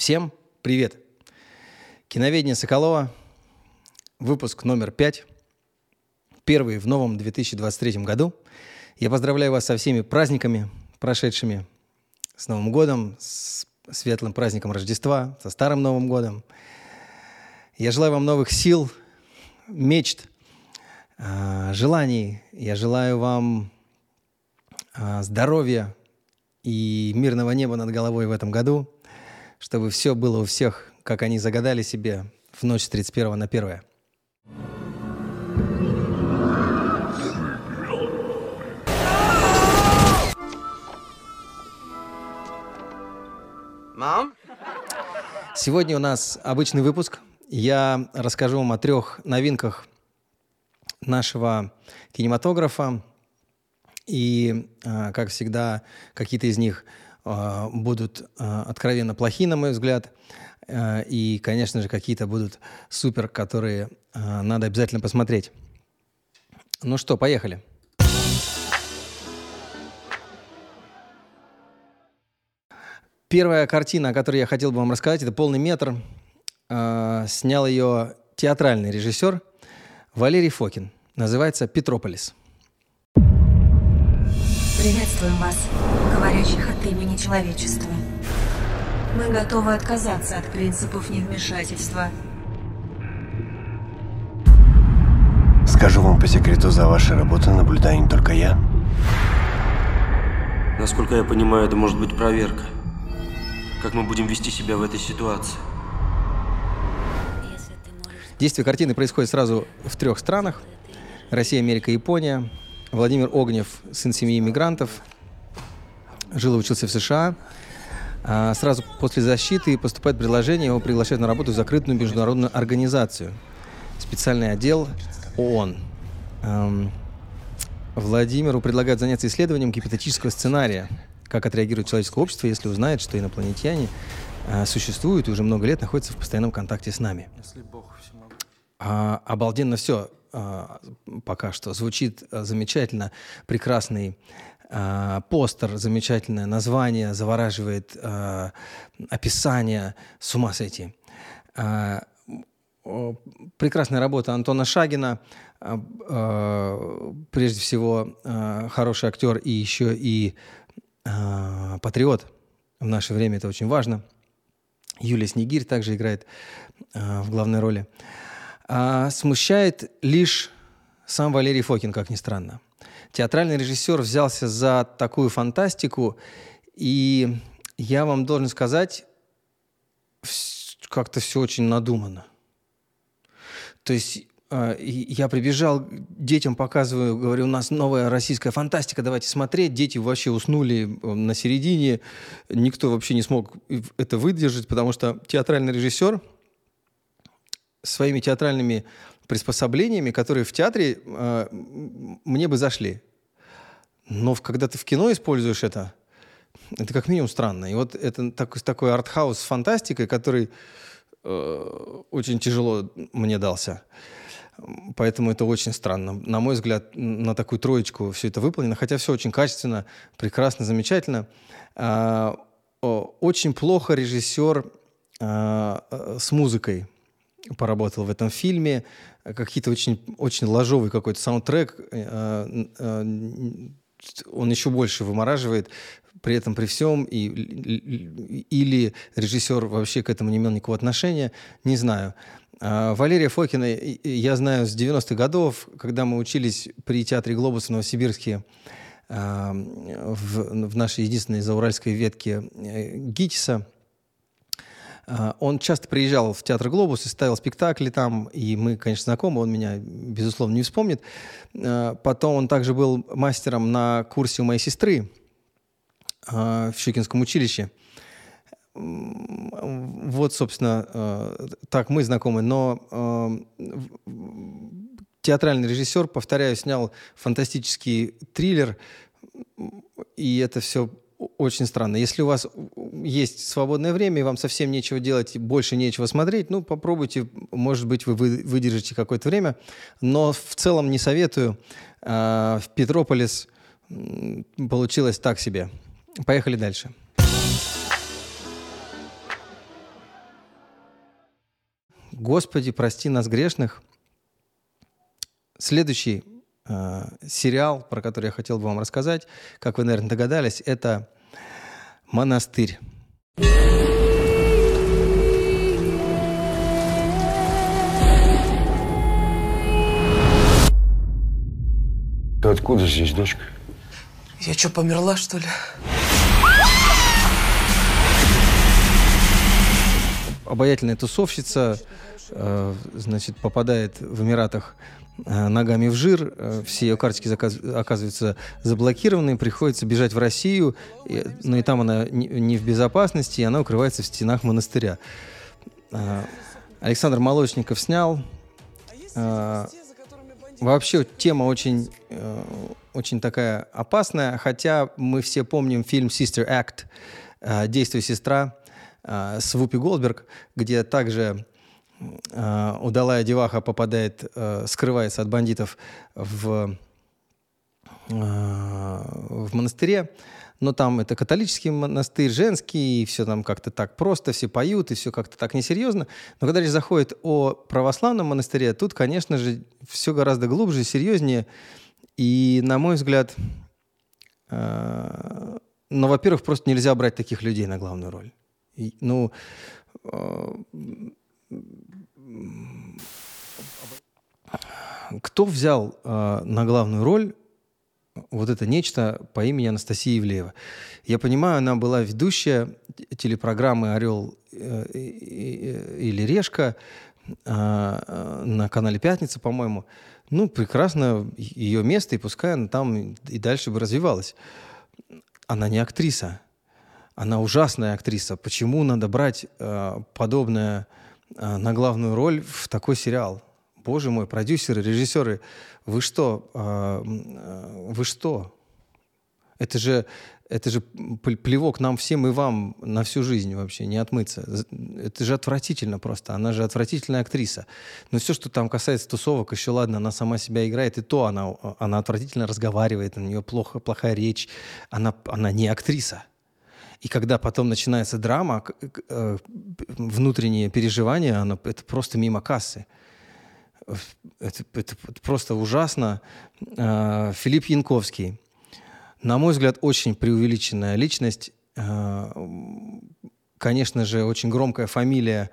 Всем привет! Киноведение Соколова, выпуск номер пять, первый в новом 2023 году. Я поздравляю вас со всеми праздниками, прошедшими, с Новым годом, с светлым праздником Рождества, со Старым Новым годом. Я желаю вам новых сил, мечт, а, желаний. Я желаю вам а, здоровья и мирного неба над головой в этом году – чтобы все было у всех, как они загадали себе в ночь с 31 на 1. Мам? Сегодня у нас обычный выпуск. Я расскажу вам о трех новинках нашего кинематографа. И, а, как всегда, какие-то из них будут а, откровенно плохи, на мой взгляд. А, и, конечно же, какие-то будут супер, которые надо обязательно посмотреть. Ну что, поехали. Первая картина, о которой я хотел бы вам рассказать, это «Полный метр». Снял ее театральный режиссер Валерий Фокин. Называется «Петрополис». Приветствуем вас, говорящих от имени человечества. Мы готовы отказаться от принципов невмешательства. Скажу вам по секрету, за вашей работой наблюдаю не только я. Насколько я понимаю, это может быть проверка. Как мы будем вести себя в этой ситуации? Действие картины происходит сразу в трех странах. Россия, Америка, Япония. Владимир Огнев, сын семьи иммигрантов, жил и учился в США. А сразу после защиты поступает предложение, его приглашают на работу в закрытую международную организацию, специальный отдел ООН. Эм, Владимиру предлагают заняться исследованием гипотетического сценария, как отреагирует человеческое общество, если узнает, что инопланетяне э, существуют и уже много лет находятся в постоянном контакте с нами. Если Бог а, обалденно все. А, пока что. Звучит а, замечательно, прекрасный а, постер, замечательное название, завораживает описание, с ума сойти. Прекрасная работа Антона Шагина, прежде всего хороший актер и еще и патриот. В наше время это очень важно. Юлия Снегирь также играет в главной роли. А смущает лишь сам Валерий Фокин, как ни странно. Театральный режиссер взялся за такую фантастику, и я вам должен сказать, как-то все очень надумано. То есть а, я прибежал, детям показываю, говорю, у нас новая российская фантастика, давайте смотреть. Дети вообще уснули э, на середине, никто вообще не смог это выдержать, потому что театральный режиссер – своими театральными приспособлениями, которые в театре э, мне бы зашли. Но когда ты в кино используешь это, это как минимум странно. И вот это такой, такой артхаус с фантастикой, который э, очень тяжело мне дался. Поэтому это очень странно. На мой взгляд, на такую троечку все это выполнено, хотя все очень качественно, прекрасно, замечательно. Э, очень плохо режиссер э, э, с музыкой поработал в этом фильме. Какие-то очень, очень ложовый какой-то саундтрек. Э, э, он еще больше вымораживает при этом, при всем, и, или режиссер вообще к этому не имел никакого отношения, не знаю. А Валерия Фокина я знаю с 90-х годов, когда мы учились при театре «Глобус» в Новосибирске, э, в, в нашей единственной зауральской ветке ГИТИСа – а, он часто приезжал в театр «Глобус» и ставил спектакли там, и мы, конечно, знакомы, он меня, безусловно, не вспомнит. А, потом он также был мастером на курсе у моей сестры а, в Щекинском училище. Вот, собственно, так мы знакомы. Но театральный режиссер, повторяю, снял фантастический триллер, и это все очень странно. Если у вас есть свободное время, и вам совсем нечего делать, больше нечего смотреть, ну, попробуйте, может быть, вы выдержите какое-то время, но в целом не советую. А, в Петрополис получилось так себе. Поехали дальше. Господи, прости нас грешных. Следующий сериал, про который я хотел бы вам рассказать, как вы, наверное, догадались, это «Монастырь». Ты откуда здесь, дочка? Я что, померла, что ли? обаятельная тусовщица, э, значит, попадает в Эмиратах э, ногами в жир, э, все ее карточки оказываются заблокированы, приходится бежать в Россию, но и там она не, в безопасности, и она укрывается в стенах монастыря. Э, Александр Молочников снял. Э, вообще тема очень, э, очень такая опасная, хотя мы все помним фильм Sister Act, э, Действуй, сестра, э, с Вупи Голдберг, где также э, удалая деваха попадает, э, скрывается от бандитов в, э, в монастыре. Но там это католический монастырь, женский, и все там как-то так просто, все поют, и все как-то так несерьезно. Но когда речь заходит о православном монастыре, тут, конечно же, все гораздо глубже, серьезнее. И, на мой взгляд, э, ну, во-первых, просто нельзя брать таких людей на главную роль. И, ну, кто взял э, на главную роль вот это нечто по имени Анастасия Ивлеева? Я понимаю, она была ведущая телепрограммы «Орел э, и- или Решка» э, э, на канале «Пятница», по-моему. Ну, прекрасно, ее место, и пускай она там и дальше бы развивалась. Она не актриса. Она ужасная актриса. Почему надо брать э, подобное э, на главную роль в такой сериал? Боже мой, продюсеры, режиссеры, вы что? э, э, вы что? Это же, это же пл- плевок нам всем и вам на всю жизнь вообще, не отмыться. Это же отвратительно просто. Она же отвратительная актриса. Но все, что там касается тусовок, еще ладно, она сама себя играет, и то она, она отвратительно разговаривает, у нее плохо, плохая речь. Она, она не актриса. И когда потом начинается драма, э, внутренние переживания, оно, это просто мимо кассы. Это, это- это просто ужасно. Э, Филипп Янковский. На мой взгляд, очень преувеличенная личность. Э, Конечно же, очень громкая фамилия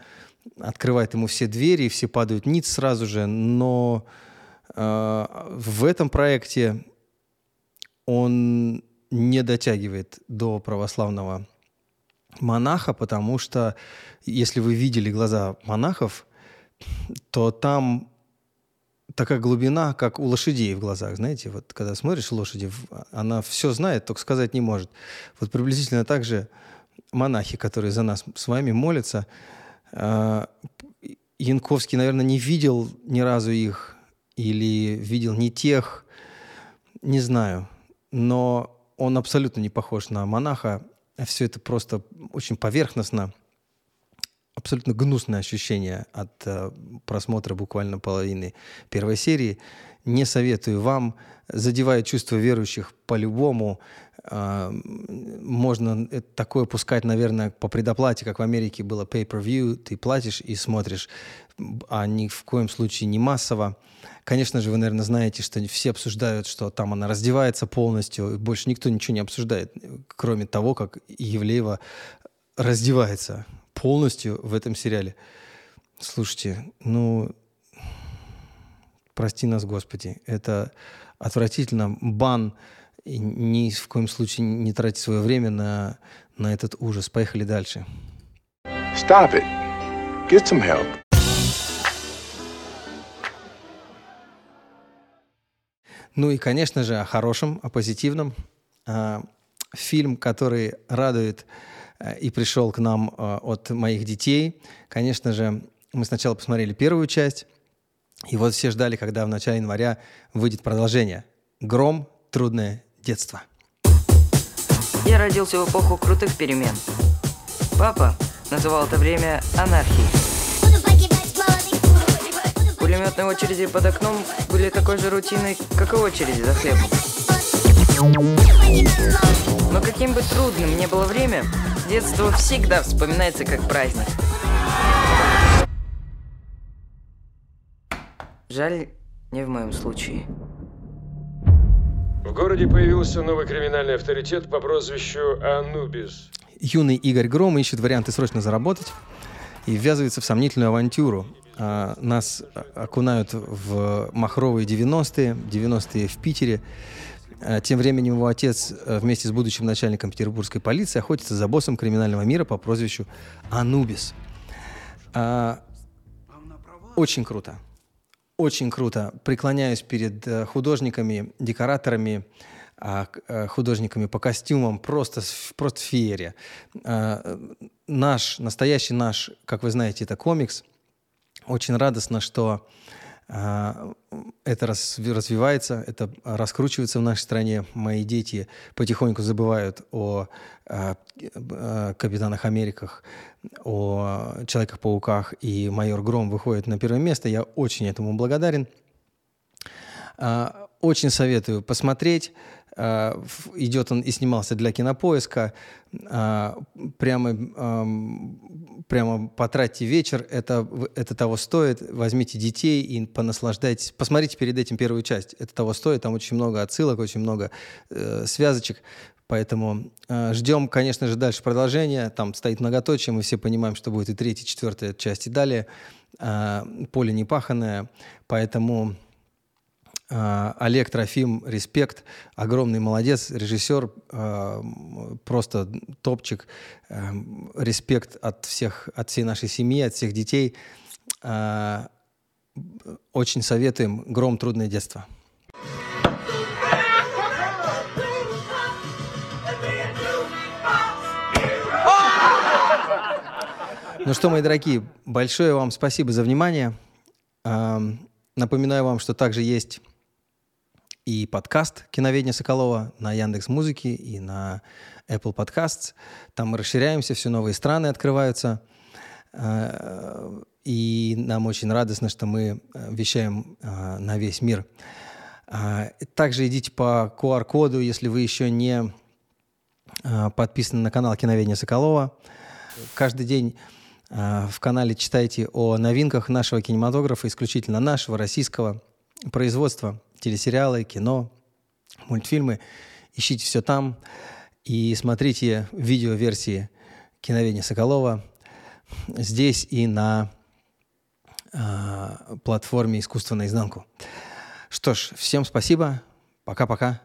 открывает ему все двери, и все падают ниц сразу же, но э, в этом проекте он не дотягивает до православного монаха, потому что если вы видели глаза монахов, то там такая глубина, как у лошадей в глазах, знаете, вот когда смотришь лошади, она все знает, только сказать не может. Вот приблизительно так же монахи, которые за нас с вами молятся, а, Янковский, наверное, не видел ни разу их или видел не тех, не знаю, но он абсолютно не похож на монаха. Все это просто очень поверхностно, абсолютно гнусное ощущение от э, просмотра буквально половины первой серии. Не советую вам. Задевает чувство верующих по-любому. А, можно это такое пускать, наверное, по предоплате, как в Америке было pay-per-view. Ты платишь и смотришь, а ни в коем случае не массово. Конечно же, вы, наверное, знаете, что все обсуждают, что там она раздевается полностью, и больше никто ничего не обсуждает, кроме того, как Евлеева раздевается полностью в этом сериале. Слушайте, ну, прости нас, Господи, это отвратительно. Бан, и ни в коем случае не тратить свое время на, на этот ужас. Поехали дальше. Stop it. Get some help. Ну и, конечно же, о хорошем, о позитивном. А, Фильм, который радует э, и пришел к нам э, от моих детей. Конечно же, мы сначала посмотрели первую часть, и вот все ждали, когда в начале января выйдет продолжение. «Гром. Трудное детство». Я родился в эпоху крутых перемен. Папа называл это время анархией. Пулеметные очереди под окном были такой же рутиной, как и очереди за хлебом. Но каким бы трудным ни было время, детство всегда вспоминается как праздник. Жаль, не в моем случае. Городе появился новый криминальный авторитет по прозвищу Анубис. Юный Игорь Гром ищет варианты срочно заработать и ввязывается в сомнительную авантюру. А, нас окунают в махровые 90-е, 90-е в Питере. А, тем временем его отец э, вместе с будущим начальником петербургской полиции охотится за боссом криминального мира по прозвищу Анубис. А, очень круто. Очень круто. Преклоняюсь перед э, художниками, декораторами, а, э, художниками по костюмам, просто, просто феерия. А, наш, настоящий наш, как вы знаете, это комикс. Очень радостно, что это развивается, это раскручивается в нашей стране. Мои дети потихоньку забывают о, Капитанах Америках, о Человеках-пауках, и майор Гром выходит на первое место. Я очень этому благодарен. Очень советую посмотреть. А, идет он и снимался для кинопоиска. А, прямо, прямо потратьте вечер, это, это того стоит. Возьмите детей и понаслаждайтесь. Посмотрите перед этим первую часть. Это того стоит. Там очень много отсылок, очень много э, связочек. Поэтому э, ждем, конечно же, дальше продолжения. Там стоит многоточие, мы все понимаем, что будет и третья, и четвертая часть и далее. Э, поле непаханное, поэтому а, Олег Трофим, респект, огромный молодец, режиссер, а, просто топчик, а, респект от всех, от всей нашей семьи, от всех детей. Очень советуем «Гром. Трудное детство». Ну что, мои дорогие, большое вам спасибо за внимание. Напоминаю вам, что также есть и подкаст «Киноведение Соколова» на Яндекс Музыке и на Apple Podcasts. Там мы расширяемся, все новые страны открываются. Э, и нам очень радостно, что мы э, вещаем э, на весь мир. Также идите по QR-коду, если вы еще не подписаны на канал «Киноведение Соколова». Каждый день в канале читайте о новинках нашего кинематографа, исключительно нашего, российского производства – телесериалы, кино, мультфильмы. Ищите все там и смотрите видеоверсии киноведения Соколова здесь и на э, платформе «Искусство наизнанку». Что ж, всем спасибо. Пока-пока.